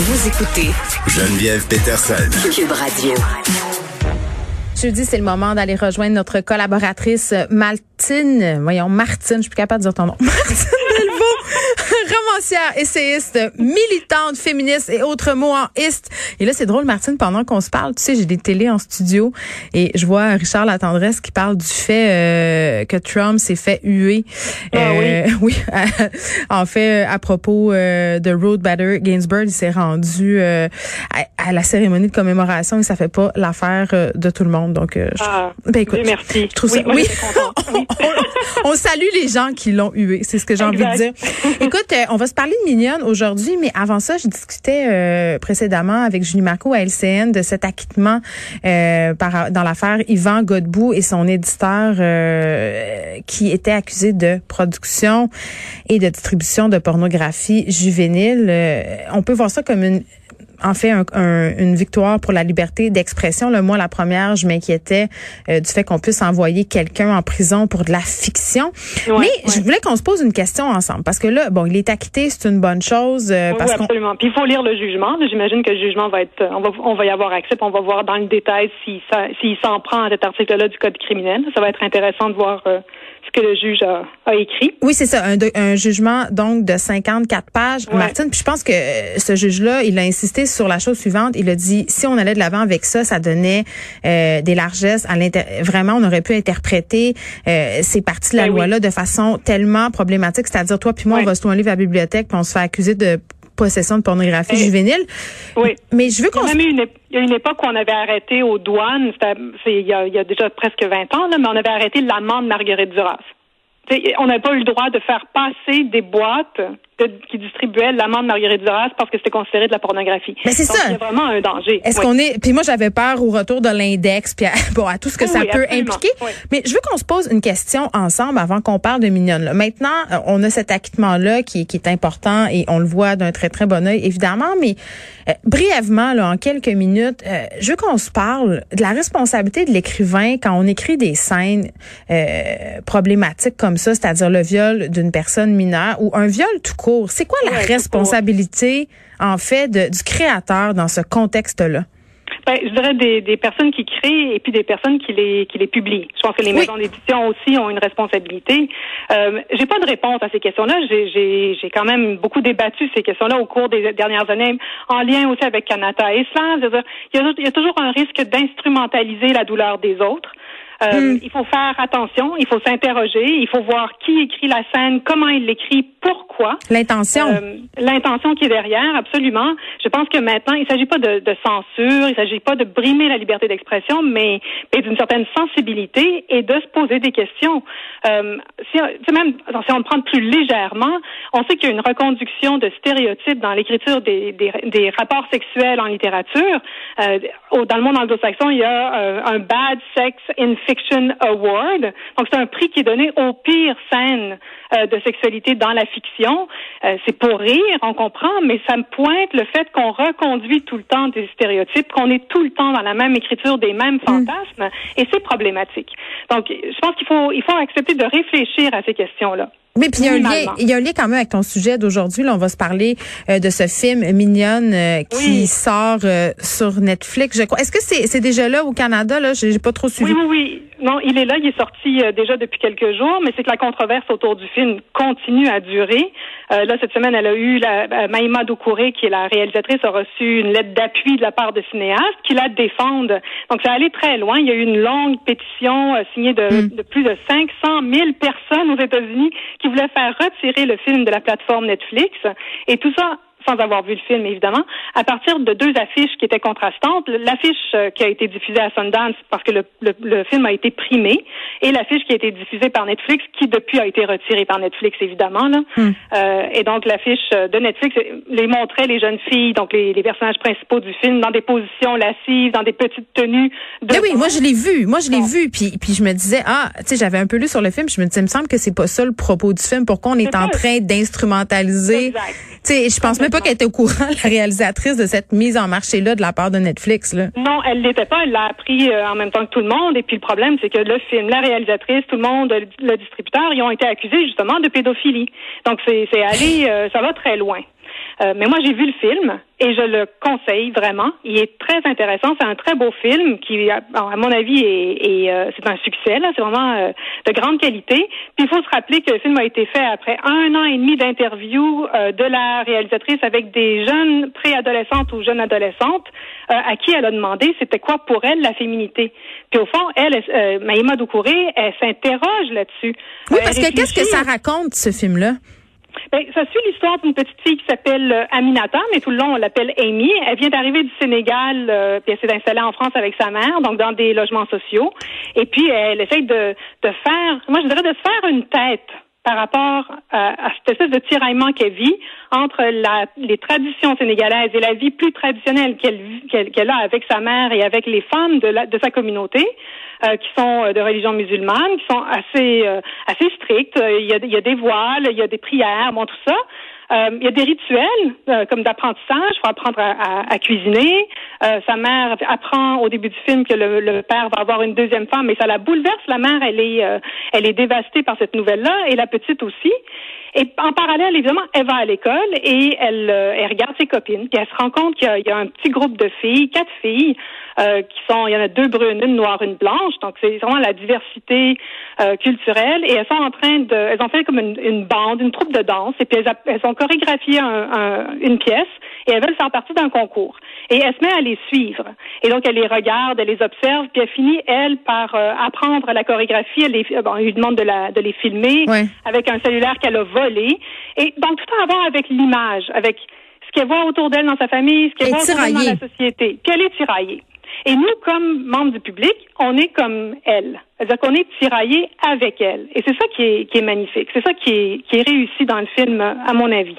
Vous écoutez Geneviève Peterson. Cube Radio. Jeudi, c'est le moment d'aller rejoindre notre collaboratrice Maltine. Voyons, Martine, je suis plus capable de dire ton nom. Martine romancière, essayiste, militante, féministe et autres mots en ist. Et là, c'est drôle, Martine, pendant qu'on se parle, tu sais, j'ai des télés en studio et je vois Richard Latendresse qui parle du fait euh, que Trump s'est fait huer. Ah Euh, oui, en fait, à propos euh, de Ruth Bader Ginsburg, il s'est rendu euh, à, à la cérémonie de commémoration et ça fait pas l'affaire euh, de tout le monde. Donc, euh, je- Ah, ben écoute, merci. je trouve Oui, ça. moi, Oui. Oui. on, on salue les gens qui l'ont hué. C'est ce que j'ai envie de dire. Écoute, euh, on va se parler de Mignonne aujourd'hui, mais avant ça, je discutais euh, précédemment avec Julie Marco à LCN de cet acquittement euh, dans l'affaire Yvan Godbout et son éditeur qui était accusé de production et de distribution de pornographie juvénile. On peut voir ça comme une en fait un- un- une victoire pour la liberté d'expression. Le moi, la première, je m'inquiétais euh, du fait qu'on puisse envoyer quelqu'un en prison pour de la fiction. Ouais, Mais ouais. je voulais qu'on se pose une question ensemble parce que là, bon, il est acquitté, c'est une bonne chose euh, Oui, parce oui, absolument. Puis il faut lire le jugement. J'imagine que le jugement va être, on va, on va y avoir accès. puis On va voir dans le détail s'il ça- s'il s'en prend à cet article-là du code criminel. Ça va être intéressant de voir euh, ce que le juge a, a écrit. Oui, c'est ça, un, de- un jugement donc de 54 pages, Ouais. Martine. Puis je pense que euh, ce juge-là, il a insisté sur la chose suivante. Il a dit si on allait de l'avant avec ça, ça donnait euh, des largesses à l'inter. Vraiment, on aurait pu interpréter euh, ces parties de la Ben oui. loi-là de façon tellement problématique. C'est-à-dire toi puis moi, Ouais. on va se trouver un livre à la bibliothèque, puis on se fait accuser de possession de pornographie Eh, juvénile. Oui. Mais je veux qu'on même une, il y a une époque où on avait arrêté aux douanes, il y, a, il y a déjà presque 20 ans, là, mais on avait arrêté l'amende Marguerite Duras. On n'avait pas eu le droit de faire passer des boîtes de- qui distribuaient l'amende Marguerite Duras parce que c'était considéré de la pornographie. Mais c'est Donc, ça. Il y a vraiment un danger. Est-ce Oui. qu'on est puis moi j'avais peur au retour de l'index puis à, bon à tout ce que Oui, ça oui, peut absolument. impliquer. Mais je veux qu'on se pose une question ensemble avant qu'on parle de Mignonne. là. Maintenant, euh, on a cet acquittement là qui, qui est important et on le voit d'un très très bon œil évidemment, mais euh, brièvement là en quelques minutes, euh, je veux qu'on se parle de la responsabilité de l'écrivain quand on écrit des scènes euh, problématiques comme ça, c'est-à-dire le viol d'une personne mineure ou un viol tout court. C'est quoi la Ouais, responsabilité en fait de- du créateur dans ce contexte-là? Ben, je dirais des, des personnes qui créent et puis des personnes qui les qui les publient. Je pense que les Oui. maisons d'édition aussi ont une responsabilité. Euh, j'ai pas de réponse à ces questions-là. J'ai j'ai j'ai quand même beaucoup débattu ces questions-là au cours des dernières années, en lien aussi avec Canada et Islam. Y, a, il y a toujours un risque d'instrumentaliser la douleur des autres. Euh, Hmm. Il faut faire attention, il faut s'interroger, il faut voir qui écrit la scène, comment il l'écrit, pourquoi. L'intention. Euh, L'intention qui est derrière, absolument. Je pense que maintenant, il ne s'agit pas de, de censure, il ne s'agit pas de brimer la liberté d'expression, mais, mais d'une certaine sensibilité et de se poser des questions. Euh, si, même, si on le prend plus légèrement, on sait qu'il y a une reconduction de stéréotypes dans l'écriture des, des, des rapports sexuels en littérature. Euh, dans le monde anglo-saxon, il y a euh, un Bad Sex in Fiction Award. Donc, c'est un prix qui est donné aux pires scènes euh, de sexualité dans la fiction. Euh, c'est pour rire, on comprend, mais ça me pointe le fait qu'on reconduit tout le temps des stéréotypes, qu'on est tout le temps dans la même écriture des mêmes fantasmes, et c'est problématique. Donc, je pense qu'il faut, il faut accepter de réfléchir à ces questions-là. Mais puis il y a un lien, il y a un lien quand même avec ton sujet d'aujourd'hui. Là, on va se parler euh, de ce film Mignonne euh, qui Oui. sort euh, sur Netflix. Je crois. Est-ce que c'est c'est déjà là au Canada là? J'ai j'ai pas trop suivi. Oui, oui, oui. Non, il est là, il est sorti déjà depuis quelques jours, mais c'est que la controverse autour du film continue à durer. Là, cette semaine, elle a eu la Maïma Doucouré, qui est la réalisatrice, a reçu une lettre d'appui de la part de cinéastes qui la défendent. Donc, ça allait très loin. Il y a eu une longue pétition signée de, de plus de 500 000 personnes aux États-Unis qui voulaient faire retirer le film de la plateforme Netflix. Et tout ça sans avoir vu le film, évidemment, à partir de deux affiches qui étaient contrastantes. L'affiche euh, qui a été diffusée à Sundance parce que le, le, le film a été primé et l'affiche qui a été diffusée par Netflix, qui depuis a été retirée par Netflix, évidemment. Là. Euh, et donc, l'affiche de Netflix euh, les montrait les jeunes filles, donc les, les personnages principaux du film, dans des positions lascives, dans des petites tenues. De Mais oui, moi je l'ai vu, moi je l'ai vu, puis puis je me disais ah, tu sais, j'avais un peu lu sur le film, je me disais, il me semble que c'est pas ça le propos du film, pourquoi on est en train d'instrumentaliser. Tu sais, je pense même pas qu'elle était au courant, la réalisatrice de cette mise en marché là de la part de Netflix là. Non, elle l'était pas. Elle l'a appris euh, en même temps que tout le monde. Et puis le problème, c'est que le film, la réalisatrice, tout le monde, le, distributeur, ils ont été accusés justement de pédophilie. Donc c'est c'est allé, euh, ça va très loin. Euh, mais moi, j'ai vu le film et je le conseille vraiment. Il est très intéressant. C'est un très beau film qui, à, mon avis, est, euh, c'est un succès. Là, c'est vraiment euh, de grande qualité. Puis il faut se rappeler que le film a été fait après un an et demi d'interview de la réalisatrice avec des jeunes préadolescentes ou jeunes adolescentes à qui elle a demandé c'était quoi pour elle la féminité. Puis au fond, elle, euh, Maïma Doucouré, elle s'interroge là-dessus. Oui, parce que qu'est-ce que ça raconte ce film-là? Ben, ça suit l'histoire d'une petite fille qui s'appelle euh, Aminata, mais tout le long on l'appelle Amy. Elle vient d'arriver du Sénégal, euh, puis elle s'est installée en France avec sa mère, donc dans des logements sociaux. Et puis elle essaye de, de faire, moi je dirais de se faire une tête par rapport à, cette espèce de tiraillement qu'elle vit entre la, les traditions sénégalaises et la vie plus traditionnelle qu'elle qu'elle a avec sa mère et avec les femmes de, la, de sa communauté, qui sont euh, de religion musulmane, qui sont assez euh, assez strictes. Il y, a, il y a des voiles, il y a des prières, bon tout ça. Euh, il y a des rituels euh, comme d'apprentissage. Faut apprendre à, à, cuisiner. Euh, sa mère apprend au début du film que le, le, père va avoir une deuxième femme, mais ça la bouleverse. La mère, elle est, elle est dévastée par cette nouvelle-là, et la petite aussi. Et en parallèle, évidemment, elle va à l'école et elle, elle regarde ses copines. Puis elle se rend compte qu'il y, y, a un petit groupe de filles, quatre filles, euh, qui sont, il y en a deux brunes, une noire, une blanche. Donc c'est vraiment la diversité euh, culturelle. Et elles sont en train de, elles ont fait comme une, une bande, une troupe de danse. Et puis elles, elles ont chorégraphié un, un, une pièce et elles veulent faire partie d'un concours. Et elle se met à les suivre. Et donc elle les regarde, elle les observe, puis elle finit elle par euh, apprendre la chorégraphie. Elle, les, bon, elle lui demande de, la, de les filmer avec un cellulaire qu'elle a volé. Et donc tout à voir avec l'image, avec ce qu'elle voit autour d'elle dans sa famille, ce qu'elle voit autour d'elle dans la société. Puis elle est tiraillée. Et nous, comme membres du public, on est comme elle. C'est-à-dire qu'on est tiraillé avec elle. Et c'est ça qui est, qui est magnifique. C'est ça qui est, qui est réussi dans le film, à mon avis.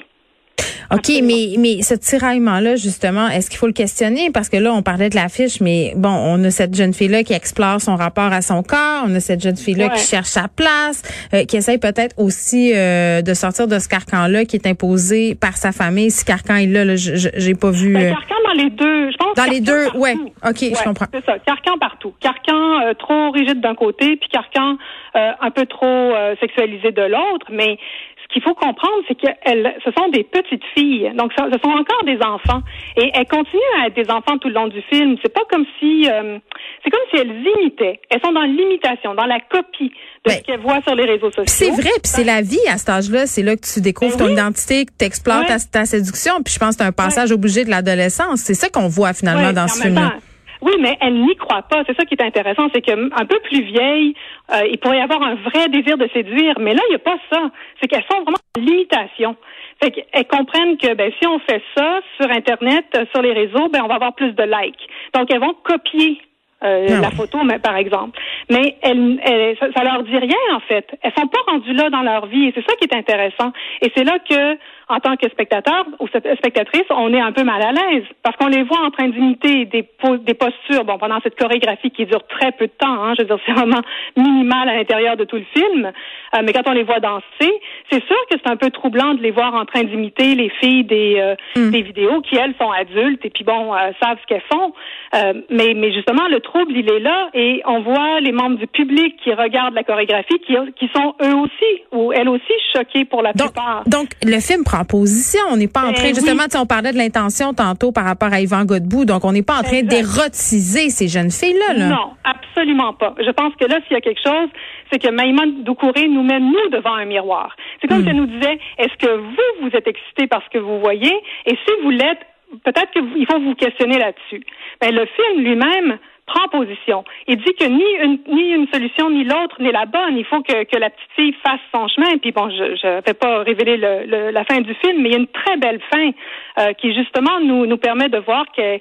OK, mais, mais ce tiraillement-là, justement, est-ce qu'il faut le questionner? Parce que là, on parlait de l'affiche, mais bon, on a cette jeune fille-là qui explore son rapport à son corps, on a cette jeune fille-là qui cherche sa place, euh, qui essaye peut-être aussi euh, de sortir de ce carcan-là qui est imposé par sa famille. Si carcan est là, là j'ai pas vu... Ben, euh, carcan dans les deux, je pense. Dans les deux, ouais. OK, je comprends. C'est ça, carcan partout. Carcan trop rigide d'un côté, puis carcan un peu trop sexualisé de l'autre, mais qu'il faut comprendre, c'est que ce sont des petites filles. Donc, ce sont encore des enfants. Et elles continuent à être des enfants tout le long du film. C'est pas comme si, euh, c'est comme si elles imitaient. Elles sont dans l'imitation, dans la copie de ce ben, qu'elles voient sur les réseaux sociaux. C'est vrai, puis c'est la vie à cet âge-là. C'est là que tu découvres ben ton identité, que tu explores ta, séduction. Puis je pense que c'est un passage obligé de l'adolescence. C'est ça qu'on voit finalement dans ce film-là. Oui, mais elle n'y croit pas. C'est ça qui est intéressant, c'est qu'un peu plus vieille, euh, il pourrait y avoir un vrai désir de séduire, mais là, il n'y a pas ça. C'est qu'elles sont vraiment en limitation. Fait qu'elles comprennent que ben, si on fait ça sur Internet, euh, sur les réseaux, ben, on va avoir plus de likes. Donc, elles vont copier euh, ah la photo, mais, par exemple. Mais elles, ça, ça, leur dit rien en fait. Elles sont pas rendues là dans leur vie et c'est ça qui est intéressant. Et c'est là que en tant que spectateur ou spectatrice, on est un peu mal à l'aise parce qu'on les voit en train d'imiter des, des postures. Bon, pendant cette chorégraphie qui dure très peu de temps, hein, je veux dire, c'est vraiment minimal à l'intérieur de tout le film. Euh, mais quand on les voit danser, c'est sûr que c'est un peu troublant de les voir en train d'imiter les filles des, euh, mm. des vidéos qui elles sont adultes et puis bon euh, savent ce qu'elles font. mais mais justement le trouble il est là et on voit les membres du public qui regardent la chorégraphie qui, qui sont eux aussi ou elles aussi choqués pour la plupart. Donc le film prend position. On n'est pas en ben train, justement, on parlait de l'intention tantôt par rapport à Yvan Godbout, donc on n'est pas en train d'érotiser ces jeunes filles-là. Non, absolument pas. Je pense que là, s'il y a quelque chose, c'est que Maïma Doucouré nous met, nous, devant un miroir. C'est comme hmm. si elle nous disait, est-ce que vous, vous êtes excité par ce que vous voyez? Et si vous l'êtes, peut-être qu'il faut vous questionner là-dessus. Mais ben, le film lui-même prend position. Il dit que ni une, ni une solution ni l'autre n'est la bonne. Il faut que, que la petite fille fasse son chemin. Puis bon, je ne vais pas révéler le, la fin du film, mais il y a une très belle fin euh, qui justement nous, nous permet de voir qu'elle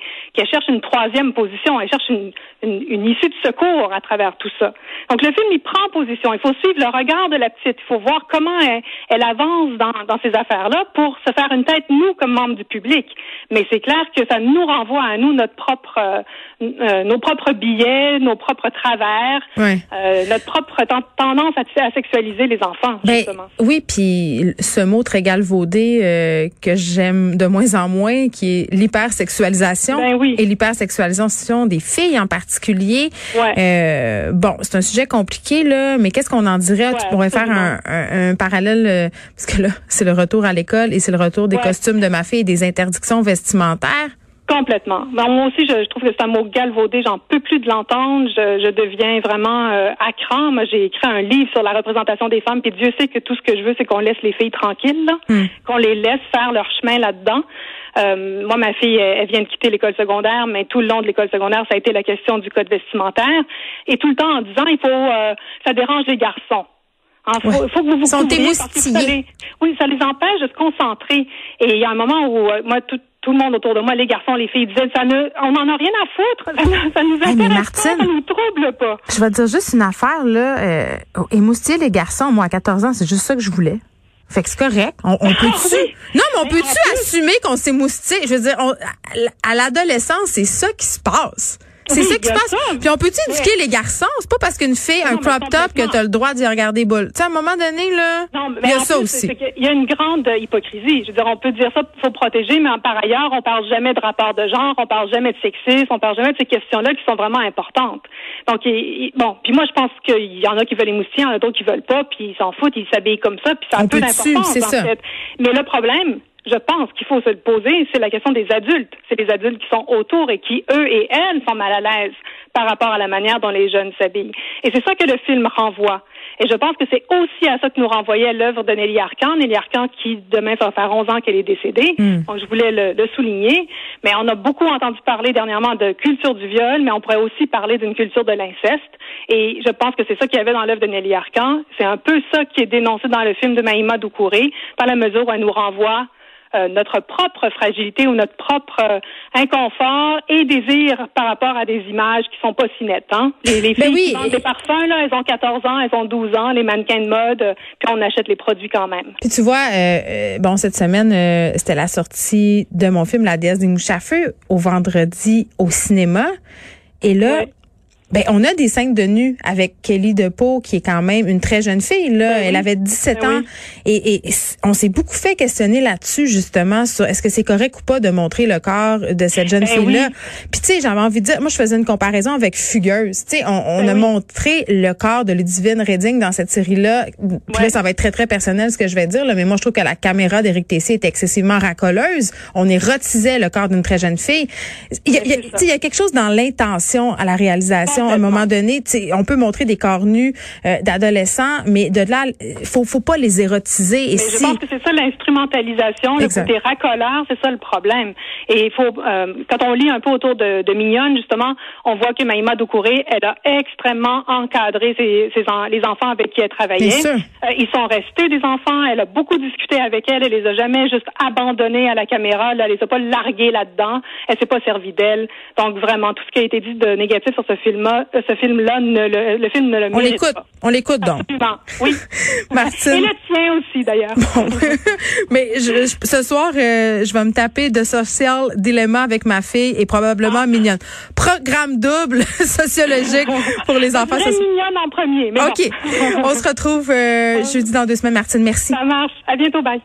cherche une troisième position. Elle cherche une, une, une, issue de secours à travers tout ça. Donc le film, il prend position. Il faut suivre le regard de la petite. Il faut voir comment elle, elle avance dans, dans ces affaires-là pour se faire une tête, nous, comme membres du public. Mais c'est clair que ça nous renvoie à nous notre propre, euh, nos propres propres biais, nos propres travers, euh, notre propre tendance à, sexualiser les enfants. Ben, oui, puis ce mot très galvaudé euh, que j'aime de moins en moins, qui est l'hypersexualisation ben oui. et l'hypersexualisation des filles en particulier. Euh, bon, c'est un sujet compliqué là, mais qu'est-ce qu'on en dirait? Tu pourrais faire un, un, parallèle euh, parce que là, c'est le retour à l'école et c'est le retour des costumes de ma fille et des interdictions vestimentaires. Complètement. Ben, moi aussi, je, trouve que c'est un mot galvaudé. J'en peux plus de l'entendre. Je, je, deviens vraiment euh, à cran. Moi, j'ai écrit un livre sur la représentation des femmes. Puis Dieu sait que tout ce que je veux, c'est qu'on laisse les filles tranquilles, hmm. qu'on les laisse faire leur chemin là-dedans. Euh, moi, ma fille, elle, vient de quitter l'école secondaire, mais tout le long de l'école secondaire, ça a été la question du code vestimentaire. Et tout le temps en disant, il faut, euh, ça dérange les garçons. Il hein, faut, faut, que vous vous Sont oui, ça les empêche de se concentrer. Et il y a un moment où moi, tout, tout le monde autour de moi, les garçons, les filles, disaient ça ne, on n'en a rien à foutre, ça, nous intéresse pas, ça nous trouble pas. Je vais te dire juste une affaire là, euh, émoustiller les garçons, moi à 14 ans, c'est juste ça que je voulais. Fait que c'est correct. On, on peut-tu ah Non, mais on peut-tu assumer qu'on s'est moustillé Je veux dire, à l'adolescence, c'est ça qui se passe. C'est ça qui se passe. Puis on peut-tu éduquer les garçons? C'est pas parce qu'une fille a un crop top que tu as le droit d'y regarder boule. Tu sais, à un moment donné, là, il y a ça aussi. Il y a une grande hypocrisie. Je veux dire, on peut dire ça, faut protéger, mais par ailleurs, on parle jamais de rapport de genre, on parle jamais de sexisme, on parle jamais de ces questions-là qui sont vraiment importantes. Donc, bon, puis moi, je pense qu'il y en a qui veulent les moustiers, il y en a d'autres qui veulent pas, puis ils s'en foutent, ils s'habillent comme ça, puis ça a un peu d'importance, en fait. Mais le problème, je pense qu'il faut se le poser, c'est la question des adultes. C'est les adultes qui sont autour et qui, eux et elles, sont mal à l'aise par rapport à la manière dont les jeunes s'habillent. Et c'est ça que le film renvoie. Et je pense que c'est aussi à ça que nous renvoyait l'œuvre de Nelly Arcan. Nelly Arcan qui, demain, va faire 11 ans qu'elle est décédée. Hmm. Donc, je voulais le, le, souligner. Mais on a beaucoup entendu parler dernièrement de culture du viol, mais on pourrait aussi parler d'une culture de l'inceste. Et je pense que c'est ça qu'il y avait dans l'œuvre de Nelly Arcan. C'est un peu ça qui est dénoncé dans le film de Maïma Doucouré, dans la mesure où elle nous renvoie euh, notre propre fragilité ou notre propre euh, inconfort et désir par rapport à des images qui sont pas si nettes. Hein? Les, les filles qui vendent des parfums, là, elles ont 14 ans, elles ont 12 ans, les mannequins de mode, euh, puis on achète les produits quand même. Puis tu vois, bon, cette semaine, c'était la sortie de mon film La déesse des mouches à feu au vendredi au cinéma. Et là, ben, on a des scènes de nu avec Kelly DePau, qui est quand même une très jeune fille. Là, ben elle avait 17 ben ans, et, et, on s'est beaucoup fait questionner là-dessus justement sur est-ce que c'est correct ou pas de montrer le corps de cette jeune fille-là. Puis tu sais, j'avais envie de dire, moi je faisais une comparaison avec Fugueuse. Tu sais, on, on a montré le corps de Ludivine Redding dans cette série-là. Puis là, ça va être très très personnel ce que je vais dire, là, mais moi je trouve que la caméra d'Éric Tessier est excessivement racoleuse. On érotisait le corps d'une très jeune fille. Il y a, il y a quelque chose dans l'intention à la réalisation à un moment donné, on peut montrer des corps nus euh, d'adolescents, mais de là, faut faut pas les érotiser. Et si... Je pense que c'est ça l'instrumentalisation, le côté racoleur, c'est ça le problème. Et il faut, euh, quand on lit un peu autour de, de Mignonne, justement, on voit que Maïma Doucouré, elle a extrêmement encadré ses, ses les enfants avec qui elle travaillait. Euh, ils sont restés des enfants. Elle a beaucoup discuté avec elle. Elle les a jamais juste abandonnés à la caméra. Elle les a pas largués là-dedans. Elle s'est pas servie d'elle. Donc vraiment, tout ce qui a été dit de négatif sur ce film ce film-là, le, film ne le On l'écoute. On l'écoute donc. Oui. Martine. Et le tien aussi, d'ailleurs. Bon. Mais je, ce soir, euh, je vais me taper de Social Dilemma avec ma fille et probablement ah. Mignonne. Programme double sociologique pour les enfants. C'est Mignonne en premier. OK. On se retrouve euh, jeudi dans deux semaines, Martine. Merci. Ça marche. À bientôt. Bye.